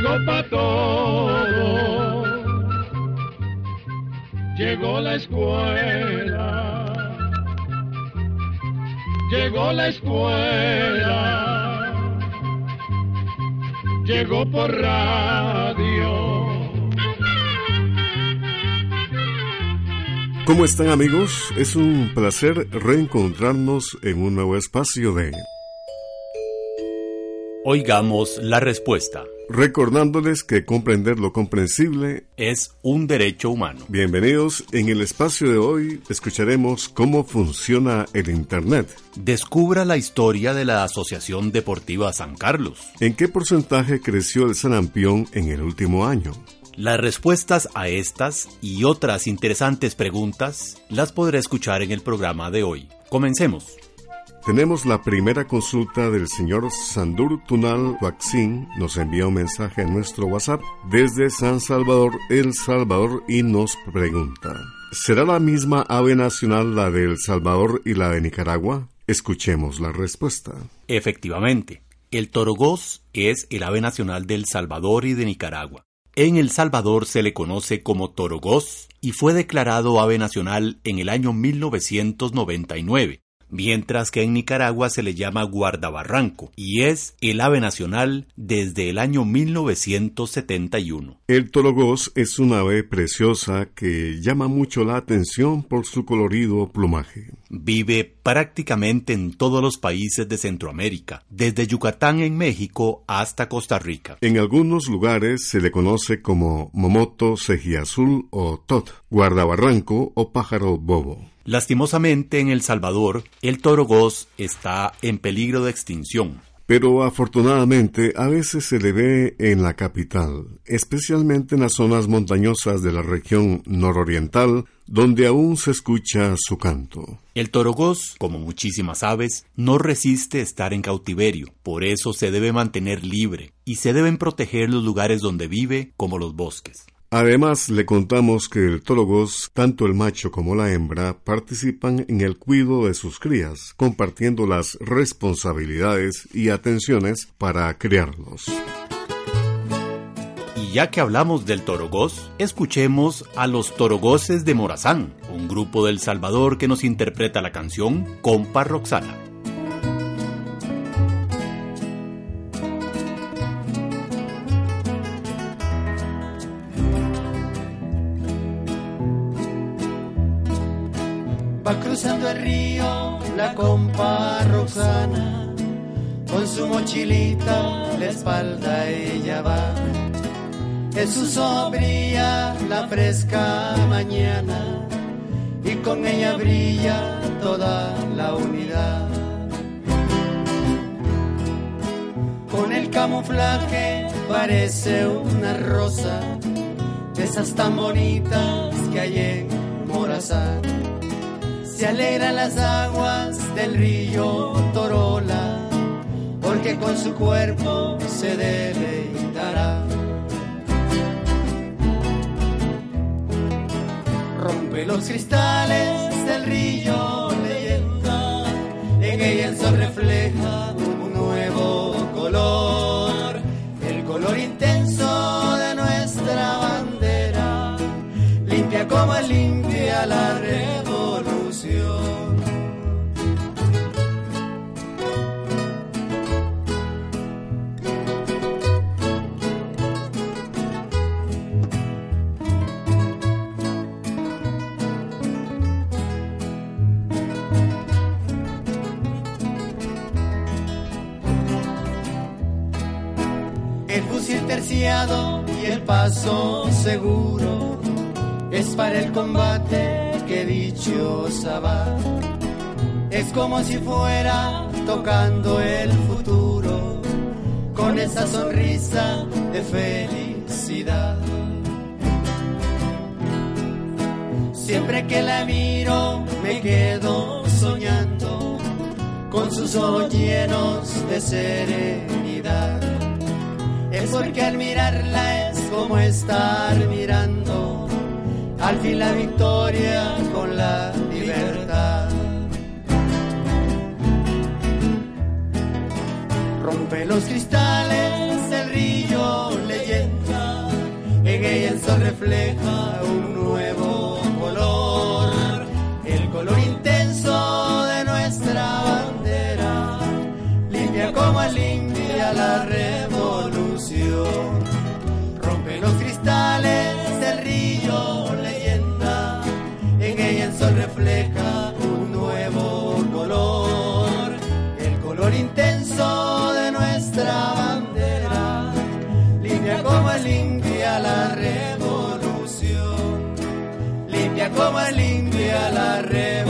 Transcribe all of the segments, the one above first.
Llegó para todo. Llegó la escuela. Llegó la escuela. Llegó por radio. ¿Cómo están amigos? Es un placer reencontrarnos en un nuevo espacio de... Oigamos la respuesta recordándoles que comprender lo comprensible es un derecho humano. Bienvenidos, en el espacio de hoy escucharemos cómo funciona el Internet. Descubra la historia de la Asociación Deportiva San Carlos. ¿En qué porcentaje creció el sarampión en el último año? Las respuestas a estas y otras interesantes preguntas las podrá escuchar en el programa de hoy. Comencemos. Tenemos la primera consulta del señor Sandur Tunal Huaxin. Nos envía un mensaje a nuestro WhatsApp desde San Salvador, El Salvador, y nos pregunta: ¿Será la misma ave nacional la de El Salvador y la de Nicaragua? Escuchemos la respuesta. Efectivamente, el torogós es el ave nacional del Salvador y de Nicaragua. En El Salvador se le conoce como torogós y fue declarado ave nacional en el año 1999 mientras que en Nicaragua se le llama guardabarranco y es el ave nacional desde el año 1971. El tologós es una ave preciosa que llama mucho la atención por su colorido plumaje. Vive prácticamente en todos los países de Centroamérica, desde Yucatán en México hasta Costa Rica. En algunos lugares se le conoce como momoto azul o tot, guardabarranco o pájaro bobo. Lastimosamente en El Salvador, el toro goz está en peligro de extinción. Pero afortunadamente a veces se le ve en la capital, especialmente en las zonas montañosas de la región nororiental, donde aún se escucha su canto. El goz, como muchísimas aves, no resiste estar en cautiverio, por eso se debe mantener libre y se deben proteger los lugares donde vive como los bosques. Además, le contamos que el tólogos, tanto el macho como la hembra, participan en el cuidado de sus crías, compartiendo las responsabilidades y atenciones para criarlos. Y ya que hablamos del torogós, escuchemos a los torogoses de Morazán, un grupo del Salvador que nos interpreta la canción Compa Roxana. Río la compa Roxana, con su mochilita la espalda ella va. Es su sombría la fresca mañana y con ella brilla toda la unidad. Con el camuflaje parece una rosa, de esas tan bonitas que hay en Morazán se alegran las aguas del río Torola, porque con su cuerpo se deleitará. Rompe los cristales del río leyenda, en ella el sol refleja un nuevo color, el color intenso de nuestra bandera, limpia como limpia la red y el paso seguro es para el combate que dichosa va. Es como si fuera tocando el futuro con esa sonrisa de felicidad. Siempre que la miro me quedo soñando con sus ojos llenos de serenidad es porque al mirarla es como estar mirando al fin la victoria con la libertad. Rompe los cristales del río leyenda, en ella el sol refleja un nuevo color, el color intenso de nuestra bandera, limpia como limpia la revolución. Como limpia la revolución.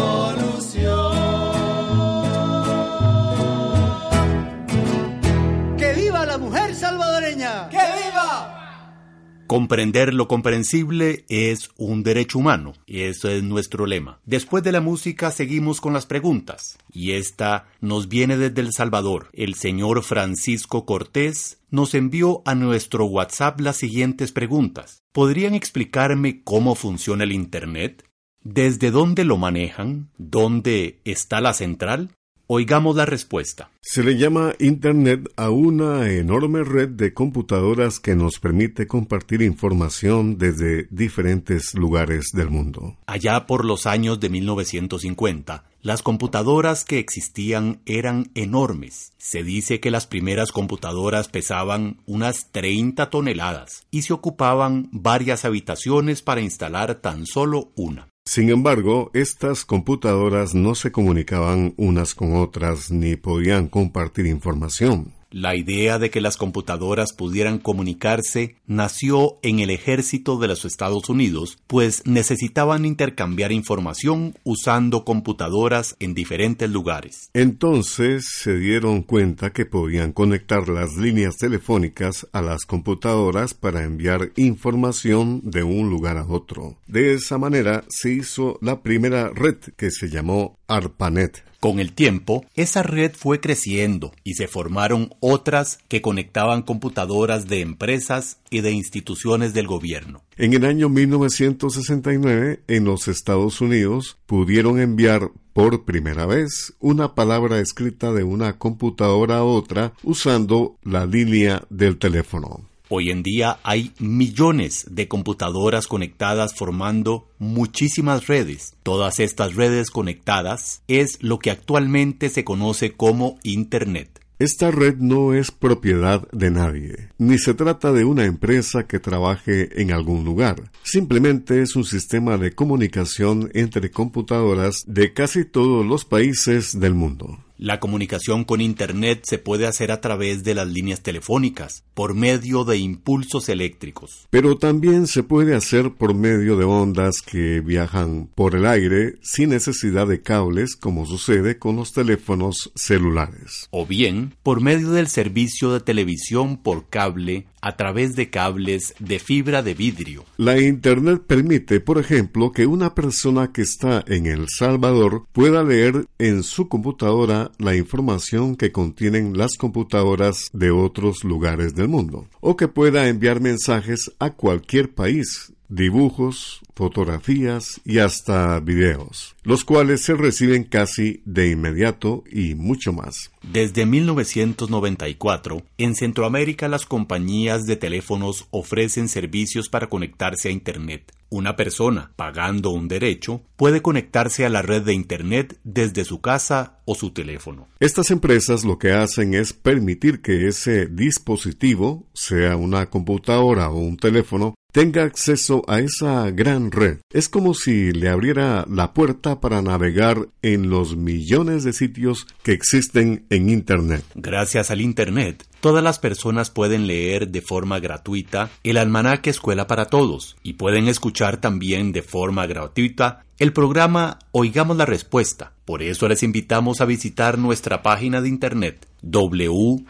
Comprender lo comprensible es un derecho humano, y eso es nuestro lema. Después de la música seguimos con las preguntas, y esta nos viene desde El Salvador. El señor Francisco Cortés nos envió a nuestro WhatsApp las siguientes preguntas. ¿Podrían explicarme cómo funciona el Internet? ¿Desde dónde lo manejan? ¿Dónde está la central? Oigamos la respuesta. Se le llama Internet a una enorme red de computadoras que nos permite compartir información desde diferentes lugares del mundo. Allá por los años de 1950, las computadoras que existían eran enormes. Se dice que las primeras computadoras pesaban unas 30 toneladas y se ocupaban varias habitaciones para instalar tan solo una. Sin embargo, estas computadoras no se comunicaban unas con otras ni podían compartir información. La idea de que las computadoras pudieran comunicarse nació en el ejército de los Estados Unidos, pues necesitaban intercambiar información usando computadoras en diferentes lugares. Entonces se dieron cuenta que podían conectar las líneas telefónicas a las computadoras para enviar información de un lugar a otro. De esa manera se hizo la primera red que se llamó ARPANET. Con el tiempo, esa red fue creciendo y se formaron otras que conectaban computadoras de empresas y de instituciones del gobierno. En el año 1969, en los Estados Unidos, pudieron enviar por primera vez una palabra escrita de una computadora a otra usando la línea del teléfono. Hoy en día hay millones de computadoras conectadas formando muchísimas redes. Todas estas redes conectadas es lo que actualmente se conoce como Internet. Esta red no es propiedad de nadie, ni se trata de una empresa que trabaje en algún lugar. Simplemente es un sistema de comunicación entre computadoras de casi todos los países del mundo. La comunicación con Internet se puede hacer a través de las líneas telefónicas, por medio de impulsos eléctricos. Pero también se puede hacer por medio de ondas que viajan por el aire sin necesidad de cables como sucede con los teléfonos celulares. O bien por medio del servicio de televisión por cable a través de cables de fibra de vidrio. La Internet permite, por ejemplo, que una persona que está en El Salvador pueda leer en su computadora la información que contienen las computadoras de otros lugares del mundo, o que pueda enviar mensajes a cualquier país, dibujos, fotografías y hasta videos, los cuales se reciben casi de inmediato y mucho más. Desde 1994, en Centroamérica las compañías de teléfonos ofrecen servicios para conectarse a Internet. Una persona, pagando un derecho, puede conectarse a la red de Internet desde su casa o su teléfono. Estas empresas lo que hacen es permitir que ese dispositivo, sea una computadora o un teléfono, tenga acceso a esa gran red. Es como si le abriera la puerta para navegar en los millones de sitios que existen en Internet. Gracias al Internet, todas las personas pueden leer de forma gratuita el almanaque Escuela para Todos y pueden escuchar también de forma gratuita el programa Oigamos la Respuesta. Por eso les invitamos a visitar nuestra página de internet www.icq.org.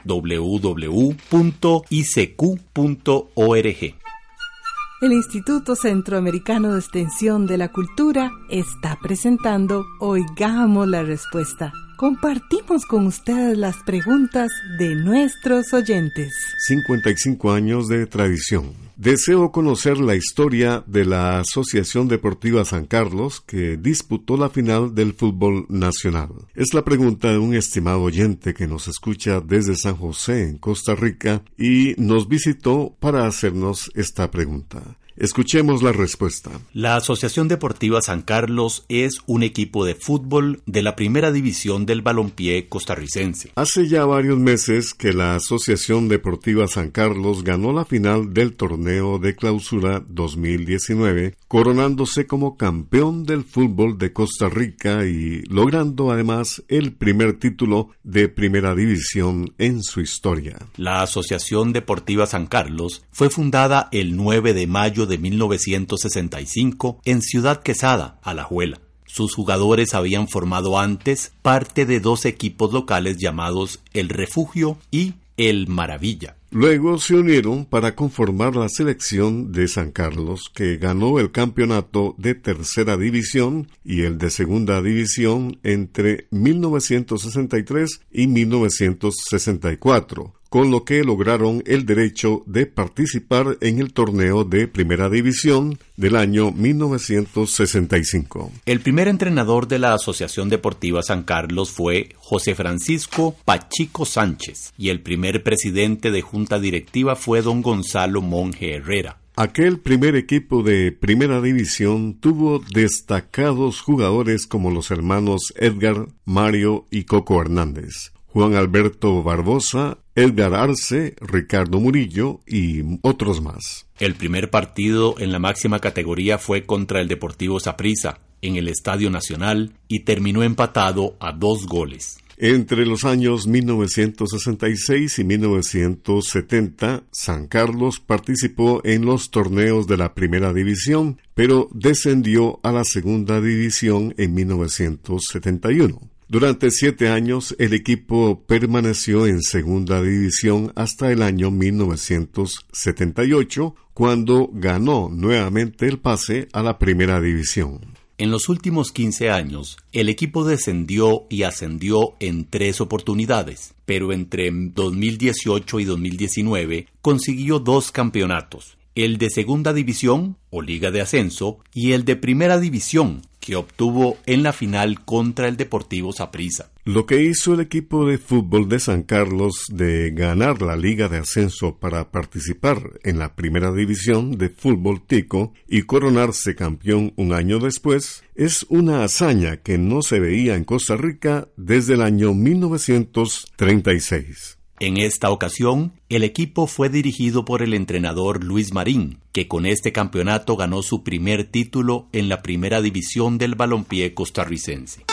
El Instituto Centroamericano de Extensión de la Cultura está presentando Oigamos la Respuesta. Compartimos con ustedes las preguntas de nuestros oyentes. 55 años de tradición. Deseo conocer la historia de la Asociación Deportiva San Carlos que disputó la final del fútbol nacional. Es la pregunta de un estimado oyente que nos escucha desde San José, en Costa Rica, y nos visitó para hacernos esta pregunta. Escuchemos la respuesta. La Asociación Deportiva San Carlos es un equipo de fútbol de la primera división del balompié costarricense. Hace ya varios meses que la Asociación Deportiva San Carlos ganó la final del torneo de clausura 2019, coronándose como campeón del fútbol de Costa Rica y logrando además el primer título de primera división en su historia. La Asociación Deportiva San Carlos fue fundada el 9 de mayo de 1965 en Ciudad Quesada, Alajuela. Sus jugadores habían formado antes parte de dos equipos locales llamados El Refugio y El Maravilla. Luego se unieron para conformar la selección de San Carlos, que ganó el campeonato de tercera división y el de segunda división entre 1963 y 1964, con lo que lograron el derecho de participar en el torneo de Primera División del año 1965. El primer entrenador de la Asociación Deportiva San Carlos fue José Francisco Pachico Sánchez y el primer presidente de junta directiva fue don Gonzalo Monje Herrera. Aquel primer equipo de primera división tuvo destacados jugadores como los hermanos Edgar, Mario y Coco Hernández. Juan Alberto Barbosa, Edgar Arce, Ricardo Murillo y otros más. El primer partido en la máxima categoría fue contra el Deportivo Saprissa en el Estadio Nacional y terminó empatado a dos goles. Entre los años 1966 y 1970, San Carlos participó en los torneos de la Primera División, pero descendió a la Segunda División en 1971. Durante siete años el equipo permaneció en segunda división hasta el año 1978, cuando ganó nuevamente el pase a la primera división. En los últimos 15 años, el equipo descendió y ascendió en tres oportunidades, pero entre 2018 y 2019 consiguió dos campeonatos, el de segunda división o liga de ascenso y el de primera división que obtuvo en la final contra el Deportivo Saprissa. Lo que hizo el equipo de fútbol de San Carlos de ganar la liga de ascenso para participar en la primera división de fútbol tico y coronarse campeón un año después es una hazaña que no se veía en Costa Rica desde el año 1936. En esta ocasión, el equipo fue dirigido por el entrenador Luis Marín, que con este campeonato ganó su primer título en la primera división del balompié costarricense.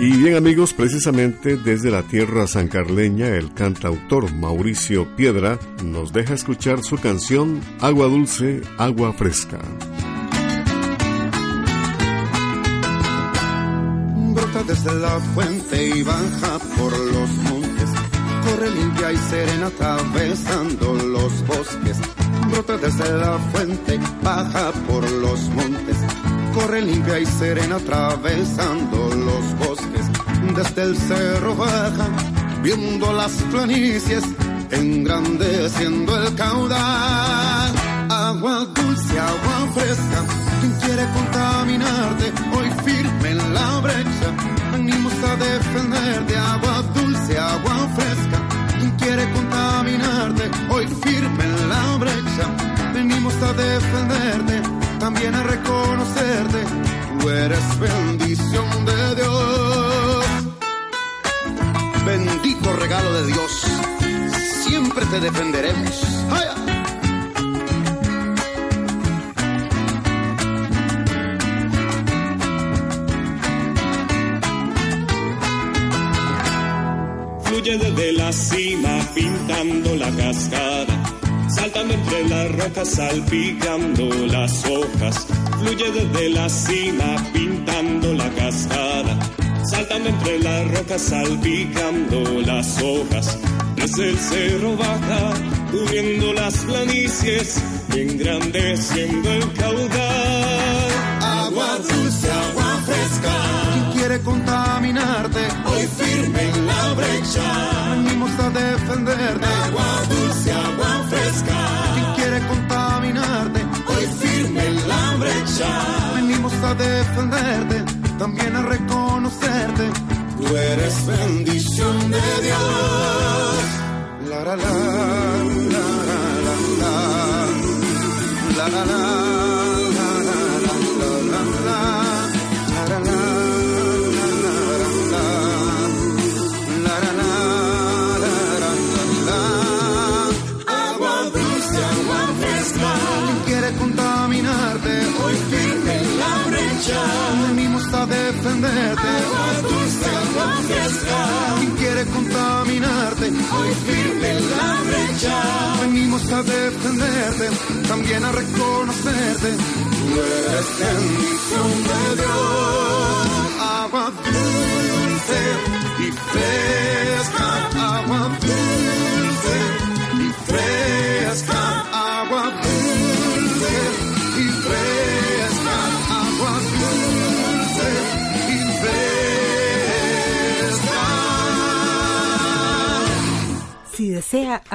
Y bien amigos, precisamente desde la tierra sancarleña, el cantautor Mauricio Piedra nos deja escuchar su canción Agua Dulce, Agua Fresca. Desde la fuente y baja por los montes, corre limpia y serena atravesando los bosques. Brota desde la fuente, baja por los montes corre limpia y serena atravesando los bosques. Desde el cerro baja, viendo las planicies, engrandeciendo el caudal. Agua dulce, agua fresca, quien quiere contaminarte, a defenderte, también a reconocerte. Tú eres bendición de Dios. Bendito regalo de Dios, siempre te defenderemos. Fluye desde la cima pintando la cascada Saltando entre las rocas, salpicando las hojas, fluye desde la cima pintando la cascada saltando entre las rocas, salpicando las hojas. Desde el cerro baja, cubriendo las planicies, engrandeciendo el caudal. Agua dulce, agua fresca. ¿Quién quiere contaminarte? Hoy firme en la brecha. Venimos a defenderte. Agua defenderte también a reconocerte. Tú eres bendición de Dios. La la la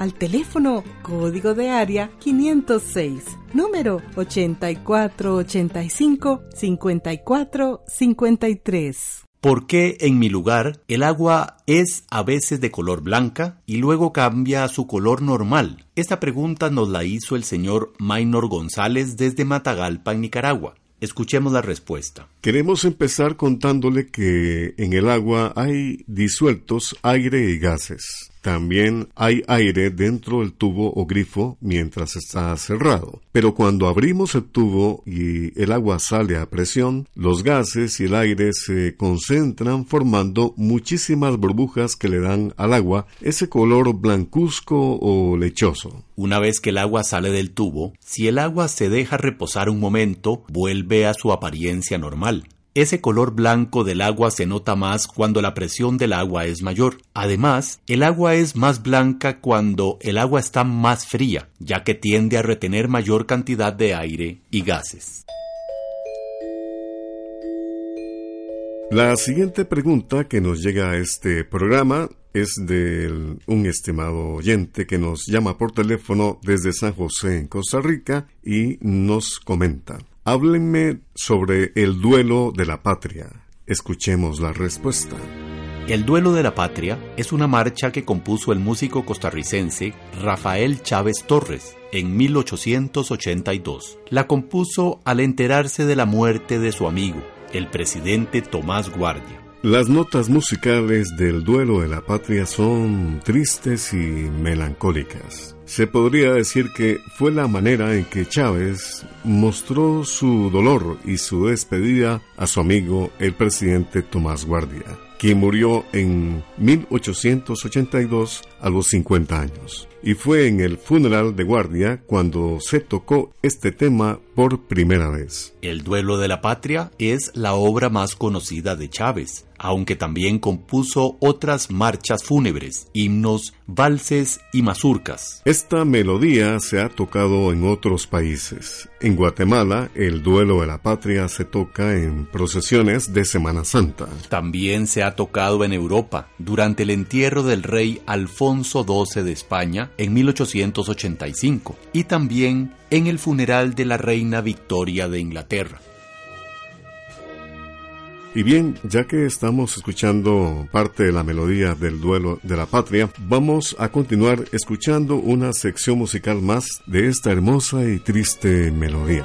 al teléfono código de área 506, número 8485-5453. ¿Por qué en mi lugar el agua es a veces de color blanca y luego cambia a su color normal? Esta pregunta nos la hizo el señor Maynor González desde Matagalpa, en Nicaragua. Escuchemos la respuesta. Queremos empezar contándole que en el agua hay disueltos aire y gases. También hay aire dentro del tubo o grifo mientras está cerrado. Pero cuando abrimos el tubo y el agua sale a presión, los gases y el aire se concentran formando muchísimas burbujas que le dan al agua ese color blancuzco o lechoso. Una vez que el agua sale del tubo, si el agua se deja reposar un momento, vuelve a su apariencia normal. Ese color blanco del agua se nota más cuando la presión del agua es mayor. Además, el agua es más blanca cuando el agua está más fría, ya que tiende a retener mayor cantidad de aire y gases. La siguiente pregunta que nos llega a este programa es de un estimado oyente que nos llama por teléfono desde San José, en Costa Rica, y nos comenta. Háblenme sobre el duelo de la patria. Escuchemos la respuesta. El duelo de la patria es una marcha que compuso el músico costarricense Rafael Chávez Torres en 1882. La compuso al enterarse de la muerte de su amigo, el presidente Tomás Guardia. Las notas musicales del duelo de la patria son tristes y melancólicas. Se podría decir que fue la manera en que Chávez mostró su dolor y su despedida a su amigo el presidente Tomás Guardia, quien murió en 1882 a los 50 años. Y fue en el funeral de Guardia cuando se tocó este tema por primera vez. El duelo de la patria es la obra más conocida de Chávez, aunque también compuso otras marchas fúnebres, himnos, valses y mazurcas. Esta melodía se ha tocado en otros países. En Guatemala, el duelo de la patria se toca en procesiones de Semana Santa. También se ha tocado en Europa, durante el entierro del rey Alfonso XII de España en 1885, y también en el funeral de la reina Victoria de Inglaterra. Y bien, ya que estamos escuchando parte de la melodía del duelo de la patria, vamos a continuar escuchando una sección musical más de esta hermosa y triste melodía.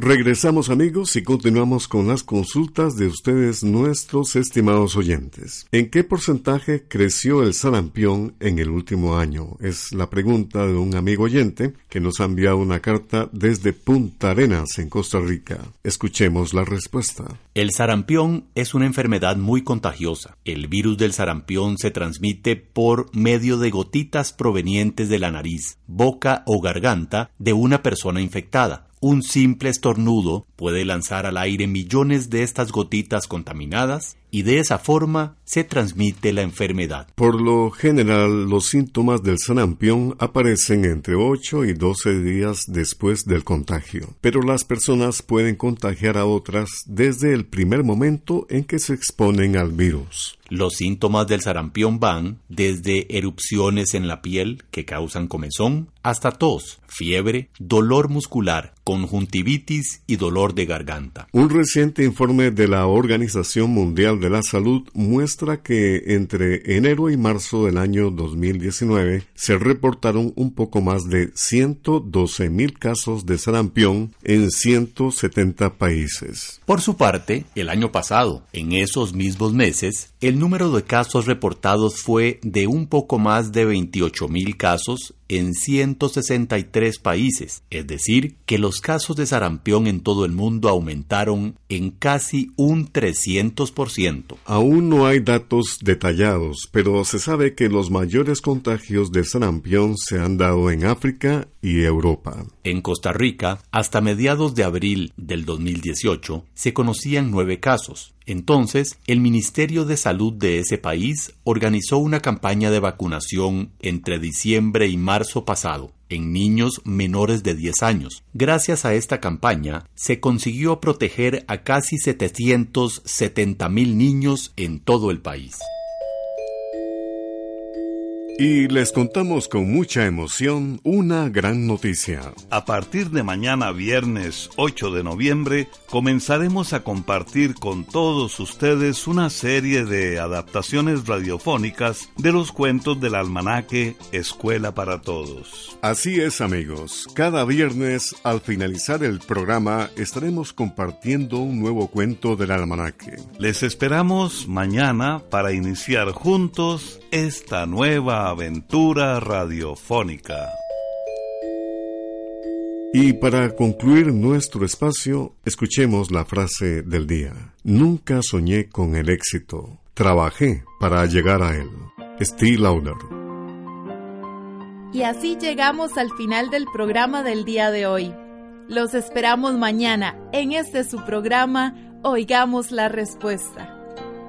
Regresamos amigos y continuamos con las consultas de ustedes nuestros estimados oyentes. ¿En qué porcentaje creció el sarampión en el último año? Es la pregunta de un amigo oyente que nos ha enviado una carta desde Punta Arenas en Costa Rica. Escuchemos la respuesta. El sarampión es una enfermedad muy contagiosa. El virus del sarampión se transmite por medio de gotitas provenientes de la nariz, boca o garganta de una persona infectada. Un simple estornudo puede lanzar al aire millones de estas gotitas contaminadas y de esa forma se transmite la enfermedad. Por lo general, los síntomas del sarampión aparecen entre 8 y 12 días después del contagio, pero las personas pueden contagiar a otras desde el primer momento en que se exponen al virus. Los síntomas del sarampión van desde erupciones en la piel que causan comezón hasta tos, fiebre, dolor muscular, conjuntivitis y dolor de garganta. Un reciente informe de la Organización Mundial de la Salud muestra que entre enero y marzo del año 2019 se reportaron un poco más de 112 mil casos de sarampión en 170 países. Por su parte, el año pasado, en esos mismos meses, el número de casos reportados fue de un poco más de 28 mil casos en 163 países, es decir, que los casos de sarampión en todo el mundo aumentaron en casi un 300%. Aún no hay datos detallados, pero se sabe que los mayores contagios de sarampión se han dado en África En Costa Rica, hasta mediados de abril del 2018, se conocían nueve casos, entonces, el Ministerio de Salud de ese país organizó una campaña de vacunación entre diciembre y marzo pasado en niños menores de 10 años. Gracias a esta campaña, se consiguió proteger a casi 770 mil niños en todo el país. Y les contamos con mucha emoción una gran noticia. A partir de mañana viernes 8 de noviembre comenzaremos a compartir con todos ustedes una serie de adaptaciones radiofónicas de los cuentos del almanaque Escuela para Todos. Así es amigos, cada viernes al finalizar el programa estaremos compartiendo un nuevo cuento del almanaque. Les esperamos mañana para iniciar juntos esta nueva aventura radiofónica. Y para concluir nuestro espacio, escuchemos la frase del día. Nunca soñé con el éxito, trabajé para llegar a él. Steve Lauder. Y así llegamos al final del programa del día de hoy. Los esperamos mañana en este su programa Oigamos la Respuesta.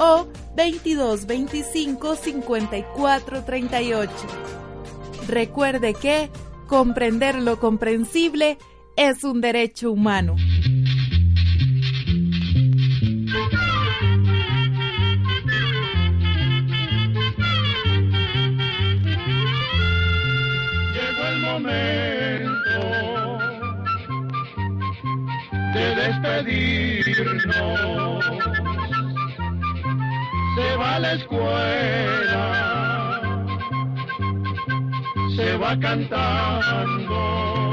o 2225 5438. Recuerde que comprender lo comprensible es un derecho humano. La escuela, se va cantando